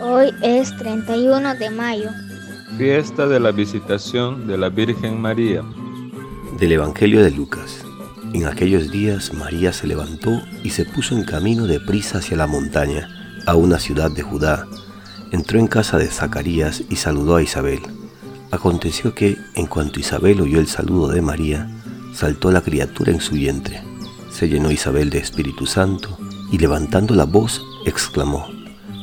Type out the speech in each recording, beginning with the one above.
Hoy es 31 de mayo. Fiesta de la visitación de la Virgen María. Del Evangelio de Lucas. En aquellos días María se levantó y se puso en camino de prisa hacia la montaña, a una ciudad de Judá. Entró en casa de Zacarías y saludó a Isabel. Aconteció que, en cuanto Isabel oyó el saludo de María, saltó la criatura en su vientre. Se llenó Isabel de Espíritu Santo y levantando la voz exclamó,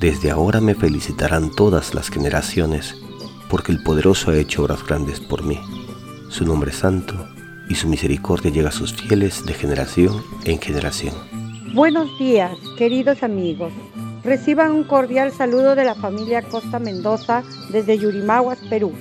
Desde ahora me felicitarán todas las generaciones, porque el poderoso ha hecho obras grandes por mí. Su nombre es santo, y su misericordia llega a sus fieles de generación en generación. Buenos días, queridos amigos. Reciban un cordial saludo de la familia Costa Mendoza desde Yurimaguas, Perú.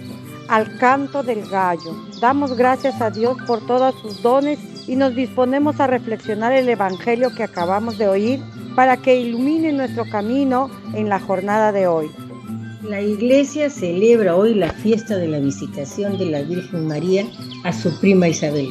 Al canto del gallo. Damos gracias a Dios por todos sus dones y nos disponemos a reflexionar el Evangelio que acabamos de oír para que ilumine nuestro camino en la jornada de hoy. La iglesia celebra hoy la fiesta de la visitación de la Virgen María a su prima Isabel.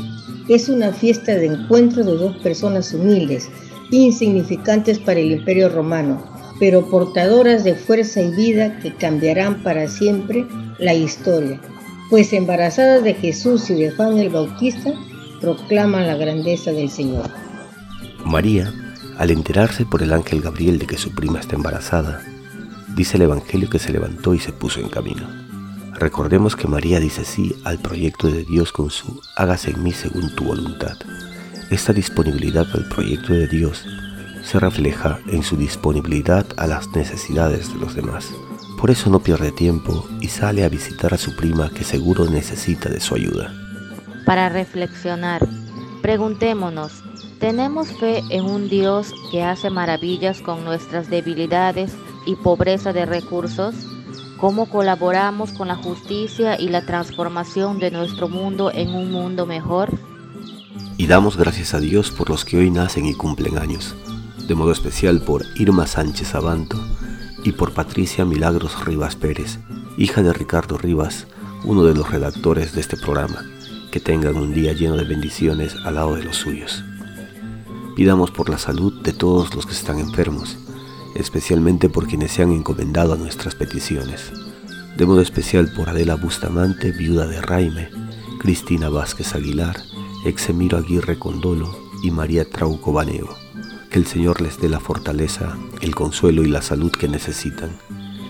Es una fiesta de encuentro de dos personas humildes, insignificantes para el imperio romano, pero portadoras de fuerza y vida que cambiarán para siempre la historia, pues embarazadas de Jesús y de Juan el Bautista, proclaman la grandeza del Señor. María al enterarse por el ángel Gabriel de que su prima está embarazada, dice el Evangelio que se levantó y se puso en camino. Recordemos que María dice sí al proyecto de Dios con su hágase en mí según tu voluntad. Esta disponibilidad al proyecto de Dios se refleja en su disponibilidad a las necesidades de los demás. Por eso no pierde tiempo y sale a visitar a su prima que seguro necesita de su ayuda. Para reflexionar, preguntémonos, ¿Tenemos fe en un Dios que hace maravillas con nuestras debilidades y pobreza de recursos? ¿Cómo colaboramos con la justicia y la transformación de nuestro mundo en un mundo mejor? Y damos gracias a Dios por los que hoy nacen y cumplen años, de modo especial por Irma Sánchez Abanto y por Patricia Milagros Rivas Pérez, hija de Ricardo Rivas, uno de los redactores de este programa. Que tengan un día lleno de bendiciones al lado de los suyos. Pidamos por la salud de todos los que están enfermos, especialmente por quienes se han encomendado a nuestras peticiones. De modo especial por Adela Bustamante, viuda de Raime, Cristina Vázquez Aguilar, Exemiro Aguirre Condolo y María Trauco Baneo. Que el Señor les dé la fortaleza, el consuelo y la salud que necesitan.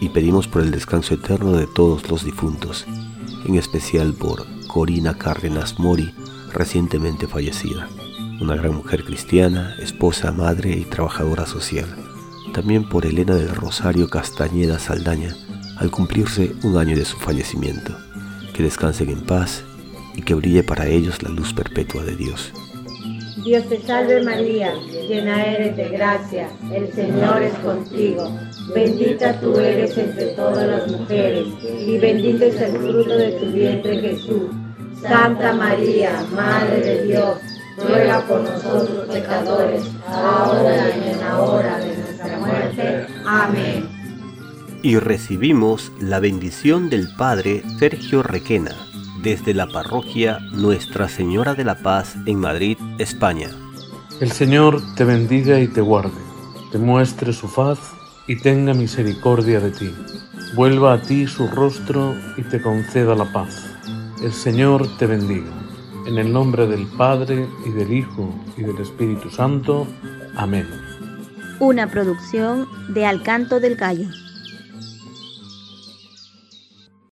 Y pedimos por el descanso eterno de todos los difuntos, en especial por Corina Cárdenas Mori, recientemente fallecida una gran mujer cristiana, esposa, madre y trabajadora social. También por Elena del Rosario Castañeda Saldaña, al cumplirse un año de su fallecimiento. Que descansen en paz y que brille para ellos la luz perpetua de Dios. Dios te salve María, llena eres de gracia, el Señor es contigo. Bendita tú eres entre todas las mujeres y bendito es el fruto de tu vientre Jesús. Santa María, Madre de Dios ruega por nosotros pecadores, ahora y en la hora de nuestra muerte. Amén. Y recibimos la bendición del Padre Sergio Requena, desde la parroquia Nuestra Señora de la Paz en Madrid, España. El Señor te bendiga y te guarde, te muestre su faz y tenga misericordia de ti. Vuelva a ti su rostro y te conceda la paz. El Señor te bendiga. En el nombre del Padre, y del Hijo, y del Espíritu Santo. Amén. Una producción de Alcanto del Gallo.